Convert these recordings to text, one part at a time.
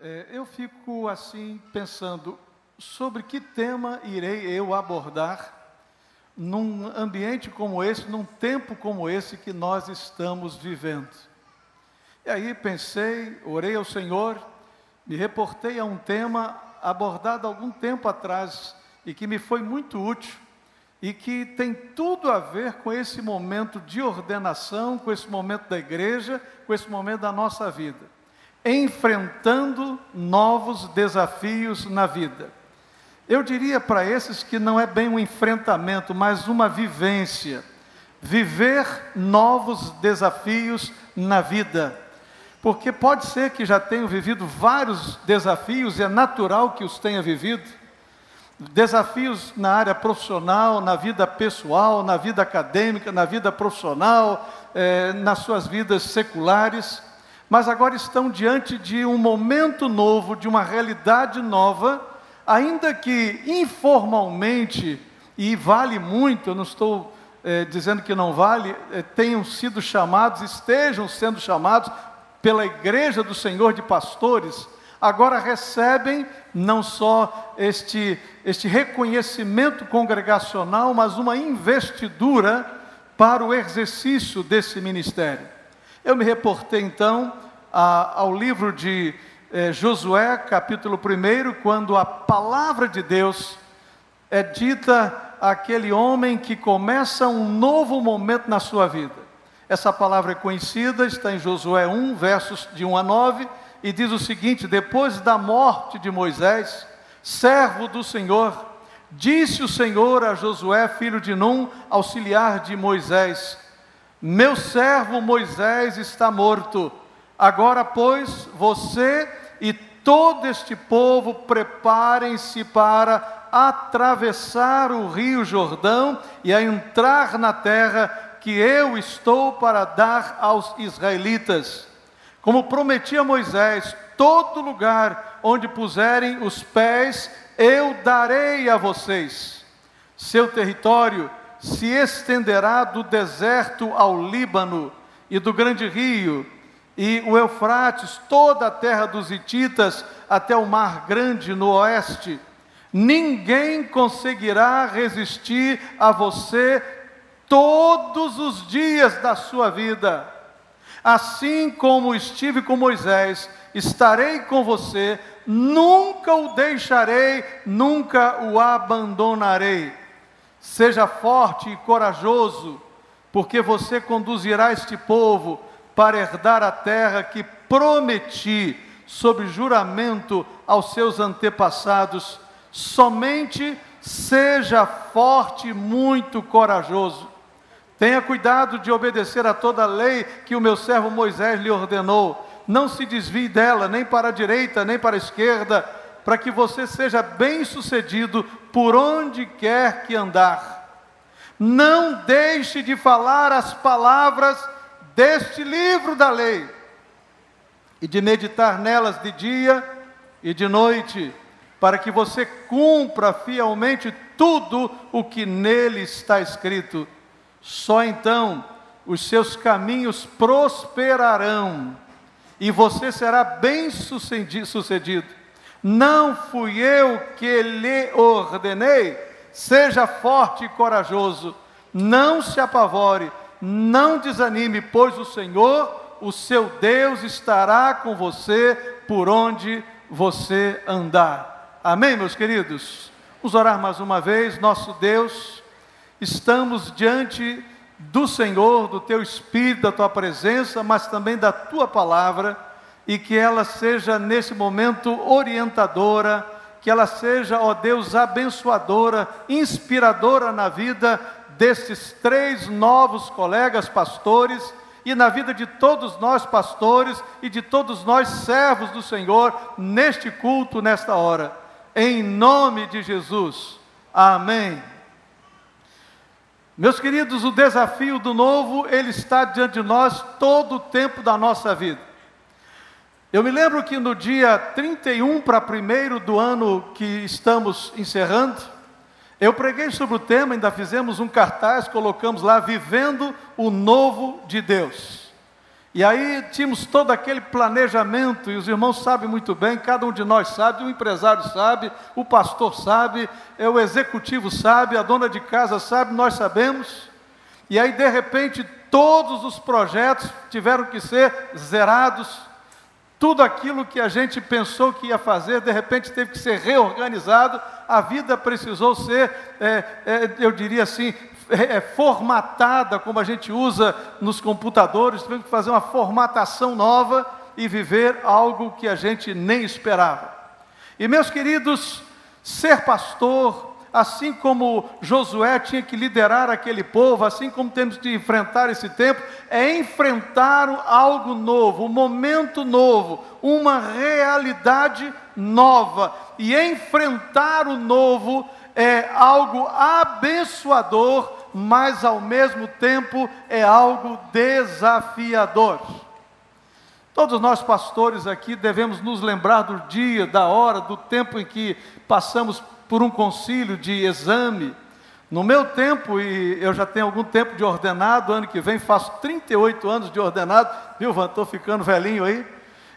É, eu fico assim pensando sobre que tema irei eu abordar num ambiente como esse, num tempo como esse que nós estamos vivendo. E aí pensei, orei ao Senhor, me reportei a um tema abordado algum tempo atrás e que me foi muito útil e que tem tudo a ver com esse momento de ordenação, com esse momento da igreja, com esse momento da nossa vida enfrentando novos desafios na vida. Eu diria para esses que não é bem um enfrentamento, mas uma vivência. Viver novos desafios na vida. Porque pode ser que já tenham vivido vários desafios, e é natural que os tenha vivido. Desafios na área profissional, na vida pessoal, na vida acadêmica, na vida profissional, eh, nas suas vidas seculares mas agora estão diante de um momento novo, de uma realidade nova, ainda que informalmente, e vale muito, eu não estou é, dizendo que não vale, é, tenham sido chamados, estejam sendo chamados pela Igreja do Senhor de Pastores, agora recebem não só este, este reconhecimento congregacional, mas uma investidura para o exercício desse ministério. Eu me reportei então a, ao livro de eh, Josué, capítulo 1, quando a palavra de Deus é dita àquele homem que começa um novo momento na sua vida. Essa palavra é conhecida, está em Josué 1, versos de 1 a 9, e diz o seguinte: Depois da morte de Moisés, servo do Senhor, disse o Senhor a Josué, filho de Num, auxiliar de Moisés: meu servo Moisés está morto. Agora, pois, você e todo este povo preparem-se para atravessar o rio Jordão e a entrar na terra que eu estou para dar aos israelitas. Como prometi a Moisés, todo lugar onde puserem os pés, eu darei a vocês. Seu território se estenderá do deserto ao Líbano e do grande rio e o Eufrates, toda a terra dos Hititas, até o Mar Grande no oeste. Ninguém conseguirá resistir a você todos os dias da sua vida. Assim como estive com Moisés, estarei com você, nunca o deixarei, nunca o abandonarei. Seja forte e corajoso, porque você conduzirá este povo para herdar a terra que prometi sob juramento aos seus antepassados. Somente seja forte e muito corajoso. Tenha cuidado de obedecer a toda a lei que o meu servo Moisés lhe ordenou. Não se desvie dela, nem para a direita, nem para a esquerda, para que você seja bem-sucedido por onde quer que andar. Não deixe de falar as palavras deste livro da lei e de meditar nelas de dia e de noite, para que você cumpra fielmente tudo o que nele está escrito. Só então os seus caminhos prosperarão e você será bem sucedido. Não fui eu que lhe ordenei, seja forte e corajoso, não se apavore, não desanime, pois o Senhor, o seu Deus, estará com você por onde você andar. Amém, meus queridos? Vamos orar mais uma vez, nosso Deus, estamos diante do Senhor, do teu Espírito, da tua presença, mas também da tua palavra e que ela seja nesse momento orientadora, que ela seja, ó Deus, abençoadora, inspiradora na vida desses três novos colegas pastores e na vida de todos nós pastores e de todos nós servos do Senhor neste culto, nesta hora. Em nome de Jesus. Amém. Meus queridos, o desafio do novo, ele está diante de nós todo o tempo da nossa vida. Eu me lembro que no dia 31 para 1 do ano que estamos encerrando, eu preguei sobre o tema, ainda fizemos um cartaz, colocamos lá, Vivendo o Novo de Deus. E aí tínhamos todo aquele planejamento, e os irmãos sabem muito bem, cada um de nós sabe, o empresário sabe, o pastor sabe, é o executivo sabe, a dona de casa sabe, nós sabemos. E aí, de repente, todos os projetos tiveram que ser zerados, tudo aquilo que a gente pensou que ia fazer, de repente teve que ser reorganizado, a vida precisou ser, é, é, eu diria assim, é, é, formatada, como a gente usa nos computadores, tivemos que fazer uma formatação nova e viver algo que a gente nem esperava. E meus queridos, ser pastor, assim como Josué tinha que liderar aquele povo, assim como temos de enfrentar esse tempo, é enfrentar algo novo, um momento novo, uma realidade nova. E enfrentar o novo é algo abençoador mas ao mesmo tempo é algo desafiador. Todos nós pastores aqui devemos nos lembrar do dia, da hora, do tempo em que passamos por um concílio de exame. No meu tempo, e eu já tenho algum tempo de ordenado, ano que vem faço 38 anos de ordenado, viu, Van? Estou ficando velhinho aí.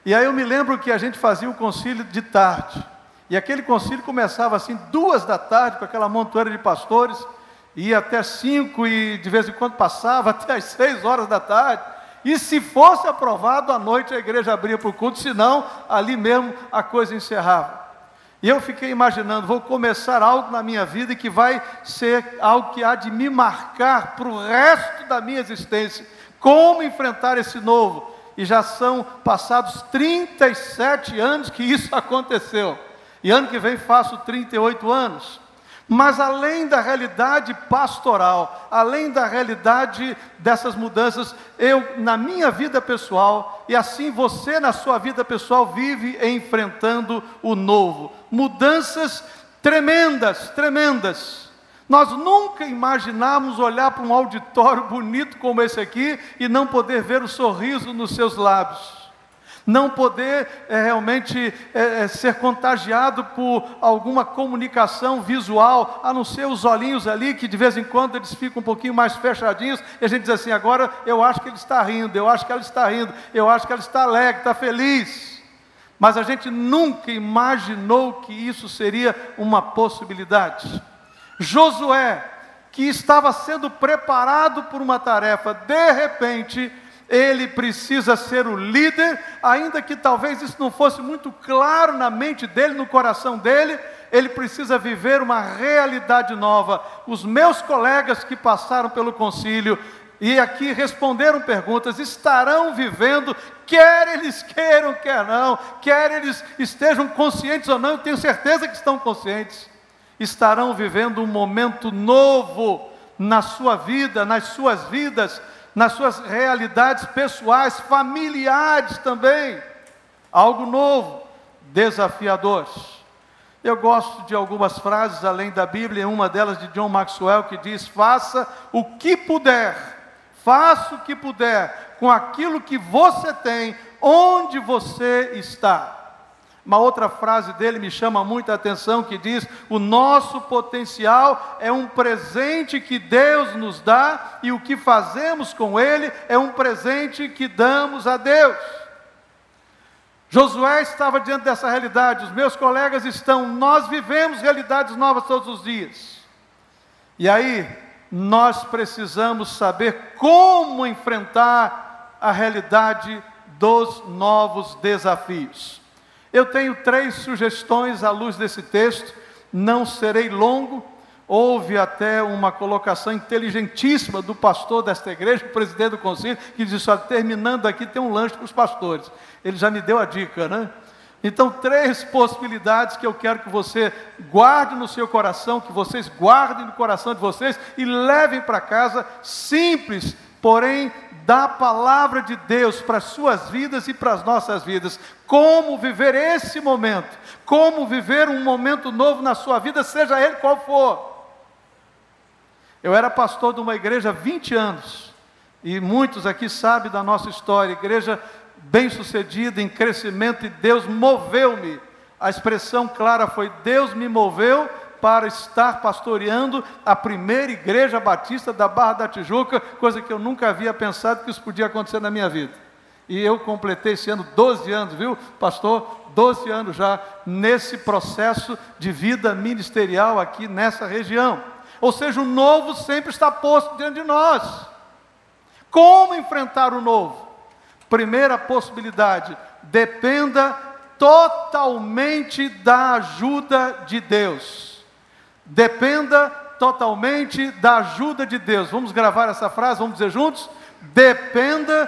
E aí eu me lembro que a gente fazia o concílio de tarde. E aquele concílio começava assim, duas da tarde, com aquela montoeira de pastores ia até cinco e de vez em quando passava até as seis horas da tarde. E se fosse aprovado à noite, a igreja abria para o culto, senão ali mesmo a coisa encerrava. E eu fiquei imaginando, vou começar algo na minha vida que vai ser algo que há de me marcar para o resto da minha existência. Como enfrentar esse novo? E já são passados 37 anos que isso aconteceu. E ano que vem faço 38 anos. Mas além da realidade pastoral, além da realidade dessas mudanças, eu, na minha vida pessoal, e assim você na sua vida pessoal, vive enfrentando o novo. Mudanças tremendas, tremendas. Nós nunca imaginamos olhar para um auditório bonito como esse aqui e não poder ver o sorriso nos seus lábios não poder é, realmente é, ser contagiado por alguma comunicação visual, a não ser os olhinhos ali, que de vez em quando eles ficam um pouquinho mais fechadinhos, e a gente diz assim: agora eu acho que ele está rindo, eu acho que ela está rindo, eu acho que ela está alegre, está feliz. Mas a gente nunca imaginou que isso seria uma possibilidade. Josué, que estava sendo preparado por uma tarefa, de repente, ele precisa ser o líder, ainda que talvez isso não fosse muito claro na mente dele, no coração dele, ele precisa viver uma realidade nova. Os meus colegas que passaram pelo concílio e aqui responderam perguntas, estarão vivendo, quer eles queiram, quer não, quer eles estejam conscientes ou não, eu tenho certeza que estão conscientes, estarão vivendo um momento novo na sua vida, nas suas vidas, nas suas realidades pessoais, familiares também. Algo novo, desafiador. Eu gosto de algumas frases além da Bíblia, uma delas de John Maxwell que diz: "Faça o que puder, faça o que puder com aquilo que você tem, onde você está." Uma outra frase dele me chama muita atenção que diz: "O nosso potencial é um presente que Deus nos dá e o que fazemos com ele é um presente que damos a Deus." Josué estava diante dessa realidade, os meus colegas estão, nós vivemos realidades novas todos os dias. E aí, nós precisamos saber como enfrentar a realidade dos novos desafios. Eu tenho três sugestões à luz desse texto, não serei longo. Houve até uma colocação inteligentíssima do pastor desta igreja, o presidente do conselho, que disse: olha, terminando aqui tem um lanche para os pastores. Ele já me deu a dica, né? Então, três possibilidades que eu quero que você guarde no seu coração, que vocês guardem no coração de vocês e levem para casa, simples, porém da palavra de Deus para as suas vidas e para as nossas vidas. Como viver esse momento, como viver um momento novo na sua vida, seja ele qual for. Eu era pastor de uma igreja há 20 anos, e muitos aqui sabem da nossa história, igreja bem sucedida, em crescimento, e Deus moveu-me. A expressão clara foi: Deus me moveu para estar pastoreando a primeira igreja batista da Barra da Tijuca, coisa que eu nunca havia pensado que isso podia acontecer na minha vida. E eu completei esse ano 12 anos, viu, pastor? 12 anos já nesse processo de vida ministerial aqui nessa região. Ou seja, o novo sempre está posto diante de nós. Como enfrentar o novo? Primeira possibilidade, dependa totalmente da ajuda de Deus. Dependa totalmente da ajuda de Deus. Vamos gravar essa frase, vamos dizer juntos? Dependa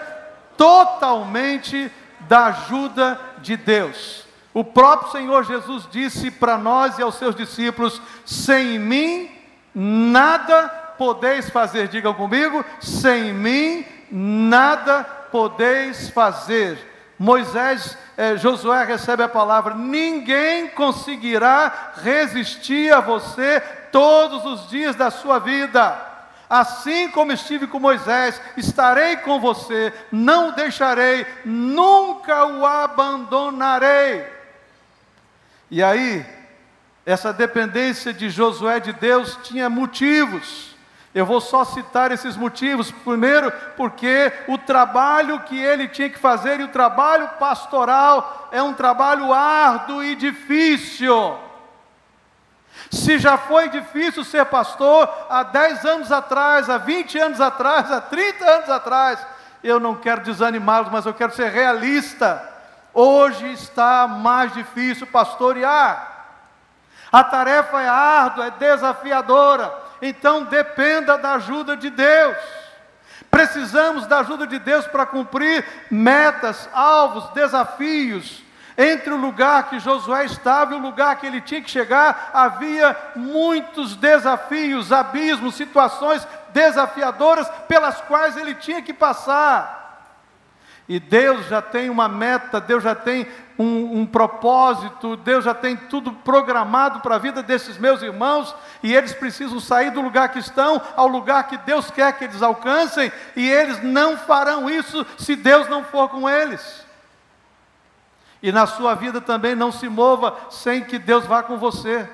totalmente da ajuda de Deus. O próprio Senhor Jesus disse para nós e aos seus discípulos: sem mim nada podeis fazer. Digam comigo: sem mim nada podeis fazer. Moisés, eh, Josué recebe a palavra: ninguém conseguirá resistir a você todos os dias da sua vida. Assim como estive com Moisés, estarei com você, não o deixarei, nunca o abandonarei. E aí, essa dependência de Josué de Deus tinha motivos. Eu vou só citar esses motivos. Primeiro, porque o trabalho que ele tinha que fazer, e o trabalho pastoral, é um trabalho árduo e difícil. Se já foi difícil ser pastor há 10 anos atrás, há 20 anos atrás, há 30 anos atrás, eu não quero desanimá-los, mas eu quero ser realista. Hoje está mais difícil pastorear. A tarefa é árdua, é desafiadora. Então dependa da ajuda de Deus. Precisamos da ajuda de Deus para cumprir metas, alvos, desafios. Entre o lugar que Josué estava e o lugar que ele tinha que chegar, havia muitos desafios, abismos, situações desafiadoras pelas quais ele tinha que passar. E Deus já tem uma meta, Deus já tem um, um, propósito, Deus já tem tudo programado para a vida desses meus irmãos, e eles precisam sair do lugar que estão ao lugar que Deus quer que eles alcancem, e eles não farão isso se Deus não for com eles. E na sua vida também não se mova sem que Deus vá com você.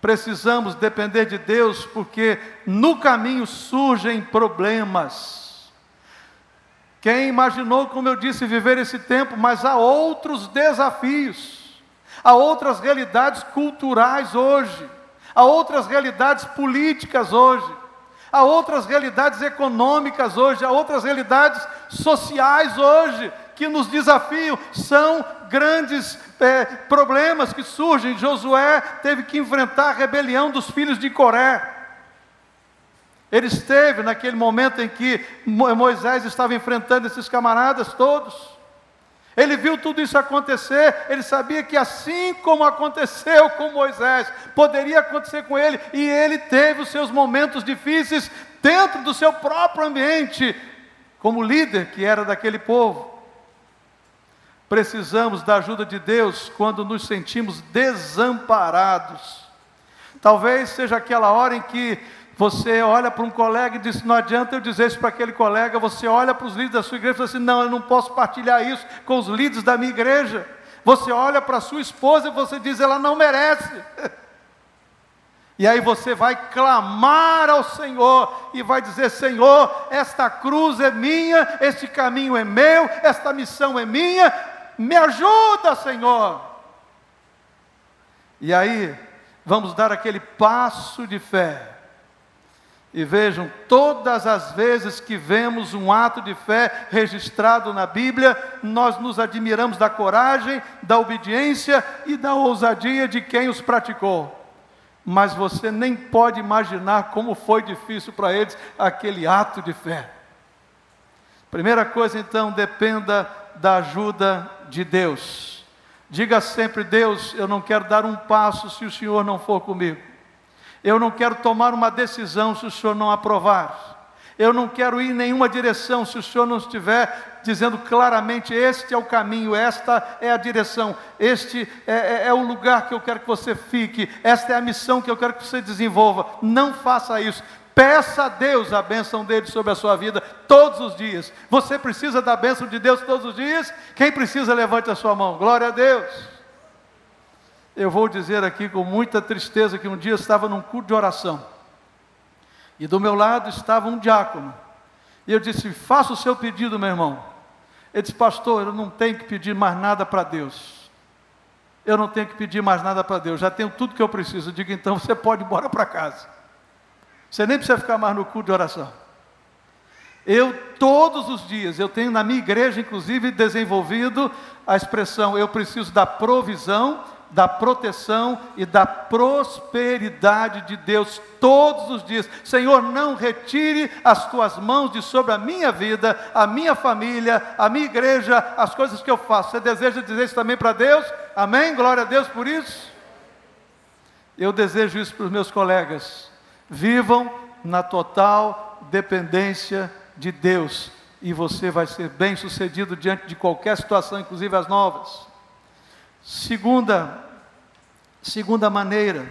Precisamos depender de Deus, porque no caminho surgem problemas quem imaginou, como eu disse, viver esse tempo, mas há outros desafios, há outras realidades culturais hoje, há outras realidades políticas hoje, há outras realidades econômicas hoje, há outras realidades sociais hoje que nos desafiam, são grandes é, problemas que surgem. Josué teve que enfrentar a rebelião dos filhos de Coré. Ele esteve naquele momento em que Moisés estava enfrentando esses camaradas todos. Ele viu tudo isso acontecer, ele sabia que assim como aconteceu com Moisés, poderia acontecer com ele, e ele teve os seus momentos difíceis dentro do seu próprio ambiente, como líder que era daquele povo. Precisamos da ajuda de Deus quando nos sentimos desamparados. Talvez seja aquela hora em que você olha para um colega e diz: não adianta eu dizer isso para aquele colega. Você olha para os líderes da sua igreja e fala assim: não, eu não posso partilhar isso com os líderes da minha igreja. Você olha para a sua esposa e você diz: ela não merece. E aí você vai clamar ao Senhor e vai dizer: Senhor, esta cruz é minha, este caminho é meu, esta missão é minha, me ajuda, Senhor. E aí, vamos dar aquele passo de fé e vejam, todas as vezes que vemos um ato de fé registrado na Bíblia, nós nos admiramos da coragem, da obediência e da ousadia de quem os praticou. Mas você nem pode imaginar como foi difícil para eles aquele ato de fé. Primeira coisa, então, dependa da ajuda de Deus. Diga sempre: Deus, eu não quero dar um passo se o Senhor não for comigo. Eu não quero tomar uma decisão se o senhor não aprovar. Eu não quero ir em nenhuma direção se o senhor não estiver dizendo claramente: este é o caminho, esta é a direção, este é, é, é, o lugar que eu quero que você fique, esta é a missão que eu quero que você desenvolva. Não faça isso. Peça a Deus a bênção dele sobre a sua vida todos os dias. Você precisa da bênção de Deus todos os dias? Quem precisa, levante a sua mão. Glória a Deus. Eu vou dizer aqui com muita tristeza que um dia eu estava num culto de oração. E do meu lado estava um diácono. E eu disse: Faça o seu pedido, meu irmão. Ele disse: Pastor, eu não tenho que pedir mais nada para Deus. Eu não tenho que pedir mais nada para Deus, já tenho tudo que eu preciso. Eu digo: Então você pode ir embora para casa. Você nem precisa ficar mais no culto de oração. Eu, todos os dias, eu tenho na minha igreja, inclusive, desenvolvido a expressão: eu preciso da provisão da proteção e da prosperidade de Deus todos os dias. Senhor, não retire as tuas mãos de sobre a minha vida, a minha família, a minha igreja, as coisas que eu faço. Você deseja dizer isso também para Deus? Amém? Glória a Deus por isso. Eu desejo isso para os meus colegas. Vivam na total dependência de Deus e você vai ser bem sucedido diante de qualquer situação, inclusive as novas. Segunda, segunda maneira,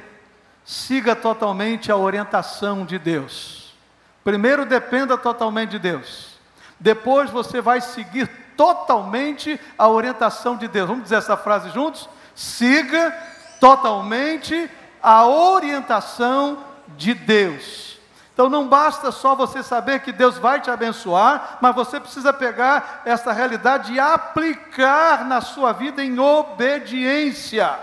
siga totalmente a orientação de Deus. Primeiro, dependa totalmente de Deus. Depois, você vai seguir totalmente a orientação de Deus. Vamos dizer essa frase juntos? Siga totalmente a orientação de Deus. Então não basta só você saber que Deus vai te abençoar, mas você precisa pegar essa realidade e aplicar na sua vida em obediência.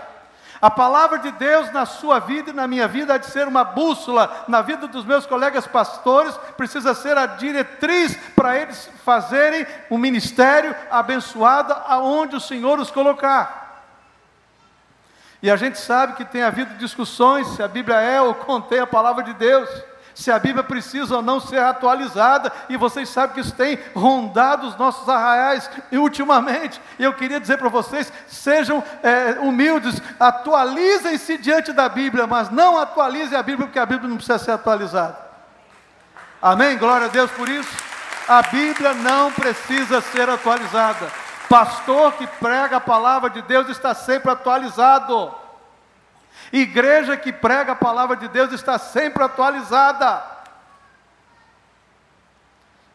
A palavra de Deus na sua vida e na minha vida há de ser uma bússola, na vida dos meus colegas pastores, precisa ser a diretriz para eles fazerem um ministério abençoado aonde o Senhor os colocar. E a gente sabe que tem havido discussões se a Bíblia é ou contém a palavra de Deus se a Bíblia precisa ou não ser atualizada, e vocês sabem que isso tem rondado os nossos arraiais e ultimamente. Eu queria dizer para vocês: sejam é, humildes, atualizem-se diante da Bíblia, mas não atualizem a Bíblia, porque a Bíblia não precisa ser atualizada. Amém? Glória a Deus por isso. A Bíblia não precisa ser atualizada. Pastor que prega a palavra de Deus está sempre atualizado. Igreja que prega a palavra de Deus está sempre atualizada.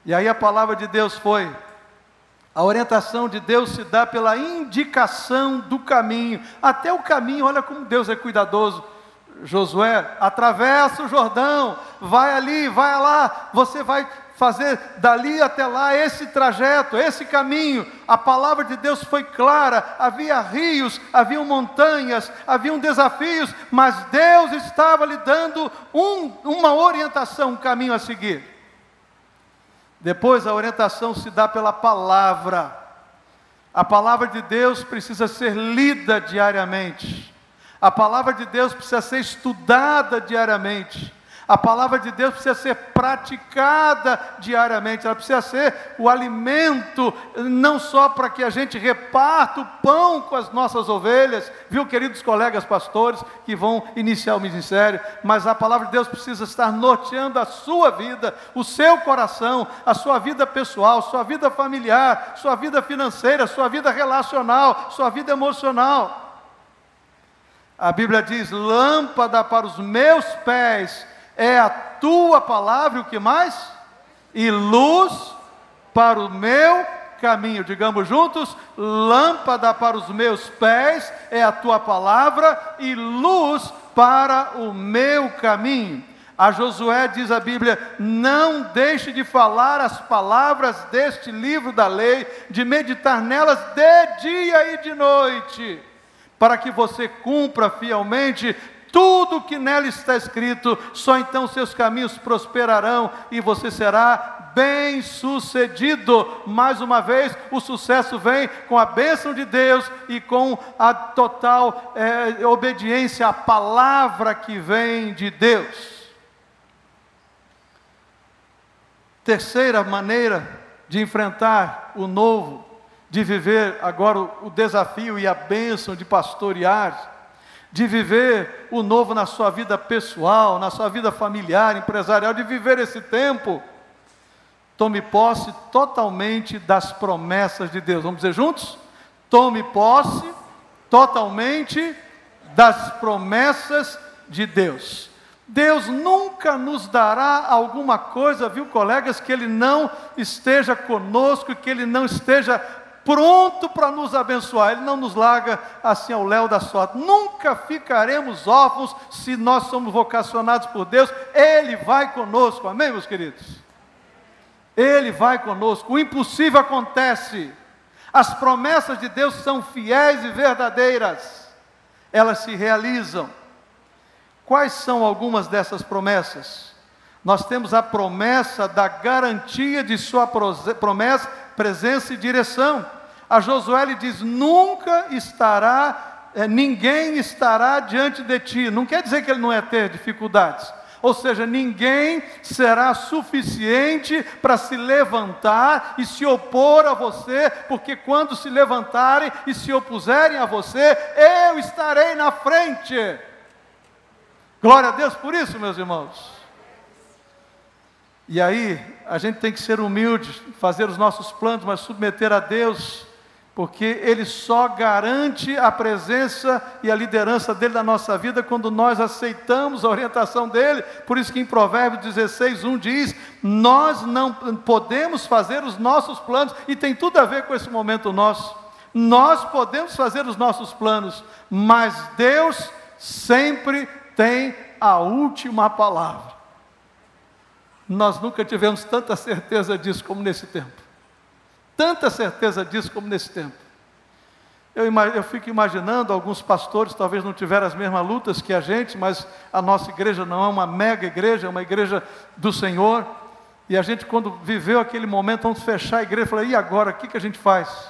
E aí a palavra de Deus foi: a orientação de Deus se dá pela indicação do caminho. Até o caminho, olha como Deus é cuidadoso. Josué, atravessa o Jordão, vai ali, vai lá, você vai fazer dali até lá esse trajeto, esse caminho. A palavra de Deus foi clara, havia rios, havia montanhas, haviam desafios, mas Deus estava lhe dando um, uma orientação, um caminho a seguir. Depois a orientação se dá pela palavra. A palavra de Deus precisa ser lida diariamente. A palavra de Deus precisa ser estudada diariamente. A palavra de Deus precisa ser praticada diariamente, ela precisa ser o alimento, não só para que a gente reparta o pão com as nossas ovelhas, viu, queridos colegas pastores que vão iniciar o ministério, mas a palavra de Deus precisa estar norteando a sua vida, o seu coração, a sua vida pessoal, sua vida familiar, sua vida financeira, sua vida relacional, sua vida emocional. A Bíblia diz: lâmpada para os meus pés é a tua palavra, o que mais? E luz para o meu caminho. Digamos juntos: lâmpada para os meus pés é a tua palavra, e luz para o meu caminho. A Josué diz a Bíblia: não deixe de falar as palavras deste livro da lei, de meditar nelas de dia e de noite, para que você cumpra fielmente tudo que nela está escrito, só então seus caminhos prosperarão e você será bem sucedido. Mais uma vez, o sucesso vem com a bênção de Deus e com a total é, obediência à palavra que vem de Deus. Terceira maneira de enfrentar o novo, de viver agora o desafio e a bênção de pastorear de viver o novo na sua vida pessoal, na sua vida familiar, empresarial, de viver esse tempo. Tome posse totalmente das promessas de Deus. Vamos dizer juntos? Tome posse totalmente das promessas de Deus. Deus nunca nos dará alguma coisa, viu, colegas, que Ele não esteja conosco, que Ele não esteja pronto para nos abençoar. Ele não nos larga assim ao léu da sorte. Nunca ficaremos órfãos se nós somos vocacionados por Deus. Ele vai conosco. Amém, meus queridos? Ele vai conosco, o impossível acontece. As promessas de Deus são fiéis e verdadeiras, elas se realizam. Quais são algumas dessas promessas? Nós temos a promessa da garantia de Sua promessa, presença e direção. A Josué ele diz: nunca estará, é, ninguém estará diante de ti. Não quer dizer que ele não é ter dificuldades, ou seja, ninguém será suficiente para se levantar e se opor a você, porque quando se levantarem e se opuserem a você, eu estarei na frente. Glória a Deus por isso, meus irmãos. E aí, a gente tem que ser humilde, fazer os nossos planos, mas submeter a Deus porque Ele só garante a presença e a liderança dele na nossa vida quando nós aceitamos a orientação dele. Por isso que em Provérbios 16, 1 diz: Nós não podemos fazer os nossos planos, e tem tudo a ver com esse momento nosso. Nós podemos fazer os nossos planos, mas Deus sempre tem a última palavra. Nós nunca tivemos tanta certeza disso como nesse tempo tanta certeza disso como nesse tempo. Eu, eu, fico imaginando, alguns pastores talvez não tiveram as mesmas lutas que a gente, mas a nossa igreja não é uma mega igreja, é uma igreja do Senhor. E a gente, quando viveu aquele momento, vamos fechar a igreja, falou: e agora, o que, que a gente faz?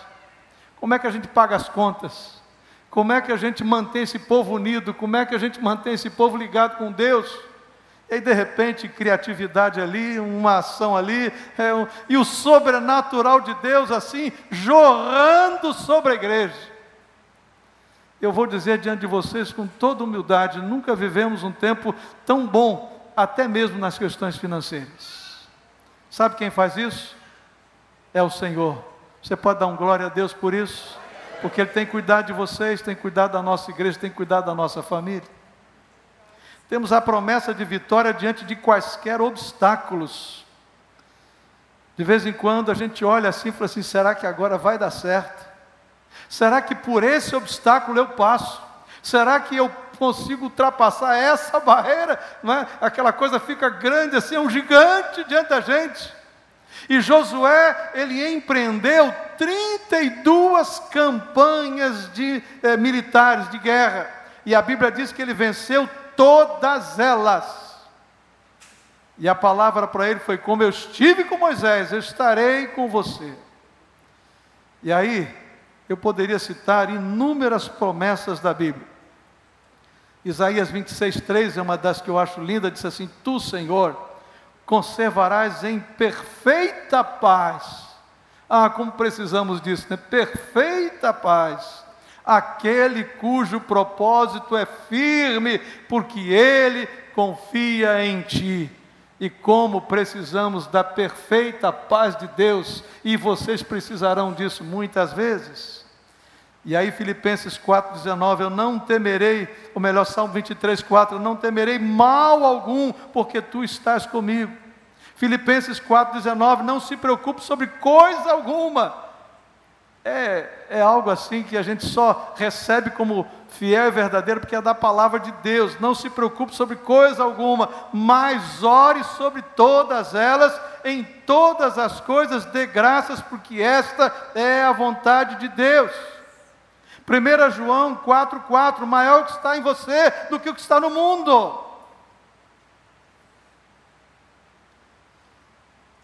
Como é que a gente paga as contas? Como é que a gente mantém esse povo unido? Como é que a gente mantém esse povo ligado com Deus? E aí, de repente, criatividade ali, uma ação ali, é, um, e o sobrenatural de Deus assim, jorrando sobre a igreja. Eu vou dizer diante de vocês com toda humildade: nunca vivemos um tempo tão bom, até mesmo nas questões financeiras. Sabe quem faz isso? É o Senhor. Você pode dar um glória a Deus por isso? Porque Ele tem cuidado de vocês, tem cuidado da nossa igreja, tem cuidado da nossa família. Temos a promessa de vitória diante de quaisquer obstáculos. De vez em quando a gente olha assim e fala assim: será que agora vai dar certo? Será que por esse obstáculo eu passo? Será que eu consigo ultrapassar essa barreira? Não é? Aquela coisa fica grande assim, é um gigante diante da gente. E Josué, ele empreendeu 32 campanhas de, eh, militares de guerra. E a Bíblia diz que ele venceu todas elas. E a palavra para ele foi: Como eu estive com Moisés, eu estarei com você. E aí, eu poderia citar inúmeras promessas da Bíblia. Isaías 26, 3 é uma das que eu acho linda, diz assim: Tu, Senhor, conservarás em perfeita paz. Ah, como precisamos disso, né? Perfeita paz aquele cujo propósito é firme, porque ele confia em ti. E como precisamos da perfeita paz de Deus, e vocês precisarão disso muitas vezes. E aí, Filipenses 4,19: Eu não temerei, ou melhor, Salmo 23, 4: Eu não temerei mal algum, porque tu estás comigo. Filipenses 4,19: Não se preocupe sobre coisa alguma é, é algo assim que a gente só recebe como fiel e verdadeiro porque é da palavra de Deus. Não se preocupe sobre coisa alguma, mas ore sobre todas elas, em todas as coisas dê graças, porque esta é a vontade de Deus. 1 João 4,4: maior o que está em você do que o que está no mundo.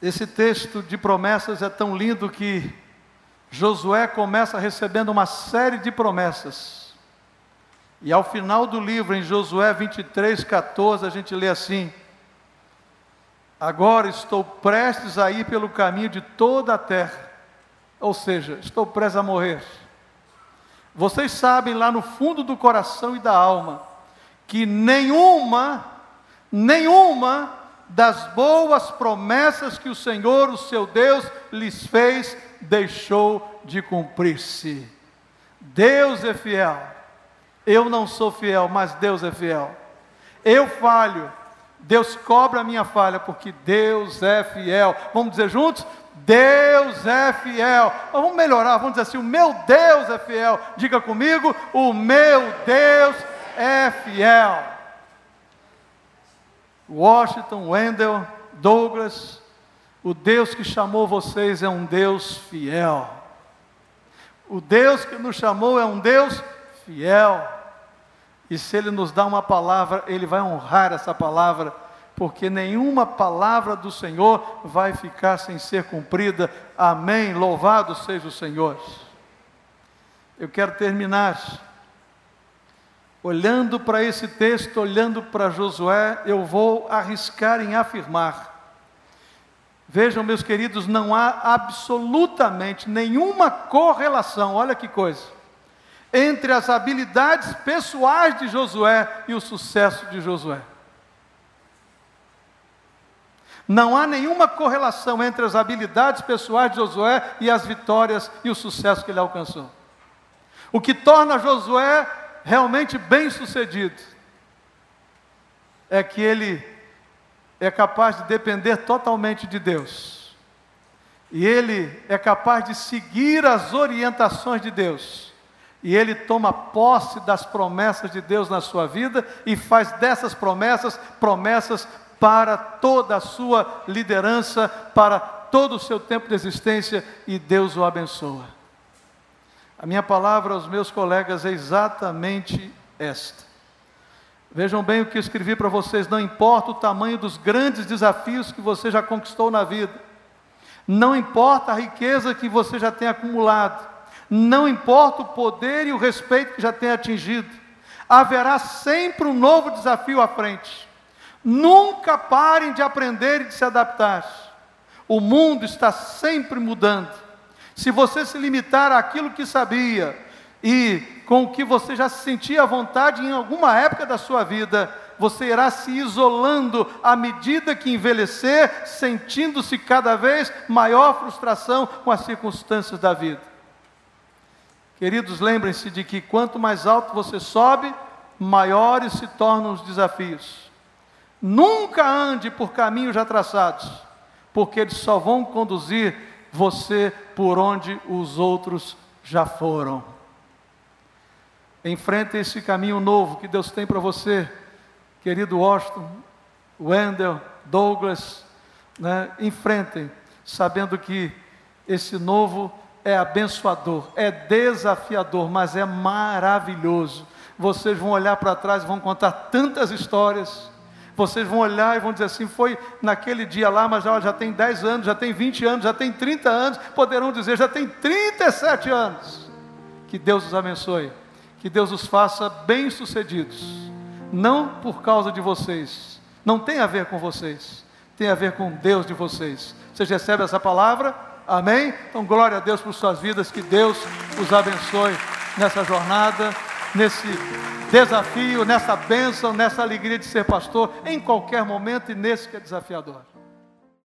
Esse texto de promessas é tão lindo que Josué começa recebendo uma série de promessas. E ao final do livro, em Josué 23, 14, a gente lê assim: Agora estou prestes a ir pelo caminho de toda a terra, ou seja, estou prestes a morrer. Vocês sabem lá no fundo do coração e da alma que nenhuma, nenhuma das boas promessas que o Senhor, o seu Deus, lhes fez deixou de cumprir-se. Deus é fiel. Eu não sou fiel, mas Deus é fiel. Eu falho, Deus cobra a minha falha, porque Deus é fiel. Vamos dizer juntos? Deus é fiel. Vamos melhorar, vamos dizer assim: o meu Deus é fiel. Diga comigo: o meu Deus é fiel. Washington, Wendell, Douglas, O Deus que chamou vocês é um Deus fiel. O Deus que nos chamou é um Deus fiel. E se Ele nos dá uma palavra, Ele vai honrar essa palavra, porque nenhuma palavra do Senhor vai ficar sem ser cumprida. Amém. Louvado seja o Senhor. Eu quero terminar olhando para esse texto, olhando para Josué, eu vou arriscar em afirmar. Vejam, meus queridos, não há absolutamente nenhuma correlação, olha que coisa, entre as habilidades pessoais de Josué e o sucesso de Josué. Não há nenhuma correlação entre as habilidades pessoais de Josué e as vitórias e o sucesso que ele alcançou. O que torna Josué realmente bem-sucedido é que ele é capaz de depender totalmente de Deus. E ele é capaz de seguir as orientações de Deus. E ele toma posse das promessas de Deus na sua vida e faz dessas promessas promessas para toda a sua liderança, para todo o seu tempo de existência, e Deus o abençoa. A minha palavra aos meus colegas é exatamente esta. Vejam bem o que escrevi para vocês: não importa o tamanho dos grandes desafios que você já conquistou na vida, não importa a riqueza que você já tem acumulado, não importa o poder e o respeito que já tem atingido, haverá sempre um novo desafio à frente. Nunca parem de aprender e de se adaptar. O mundo está sempre mudando. Se você se limitar àquilo que sabia e com o que você já se sentia à vontade em alguma época da sua vida, você irá se isolando à medida que envelhecer, sentindo-se cada vez maior frustração com as circunstâncias da vida. Queridos, lembrem-se de que quanto mais alto você sobe, maiores se tornam os desafios. Nunca ande por caminhos já traçados, porque eles só vão conduzir você por onde os outros já foram. Enfrente esse caminho novo que Deus tem para você, querido Washington, Wendell, Douglas, né? enfrentem, sabendo que esse novo é abençoador, é desafiador, mas é maravilhoso. Vocês vão olhar para trás e vão contar tantas histórias vocês vão olhar e vão dizer assim: foi naquele dia lá, mas já, já tem 10 anos, já tem 20 anos, já tem 30 anos, poderão dizer: já tem 37 anos. Que Deus os abençoe, que Deus os faça bem-sucedidos, não por causa de vocês, não tem a ver com vocês, tem a ver com Deus de vocês. Vocês recebem essa palavra? Amém? Então, glória a Deus por suas vidas, que Deus os abençoe nessa jornada nesse desafio, nessa bênção, nessa alegria de ser pastor, em qualquer momento e nesse que é desafiador.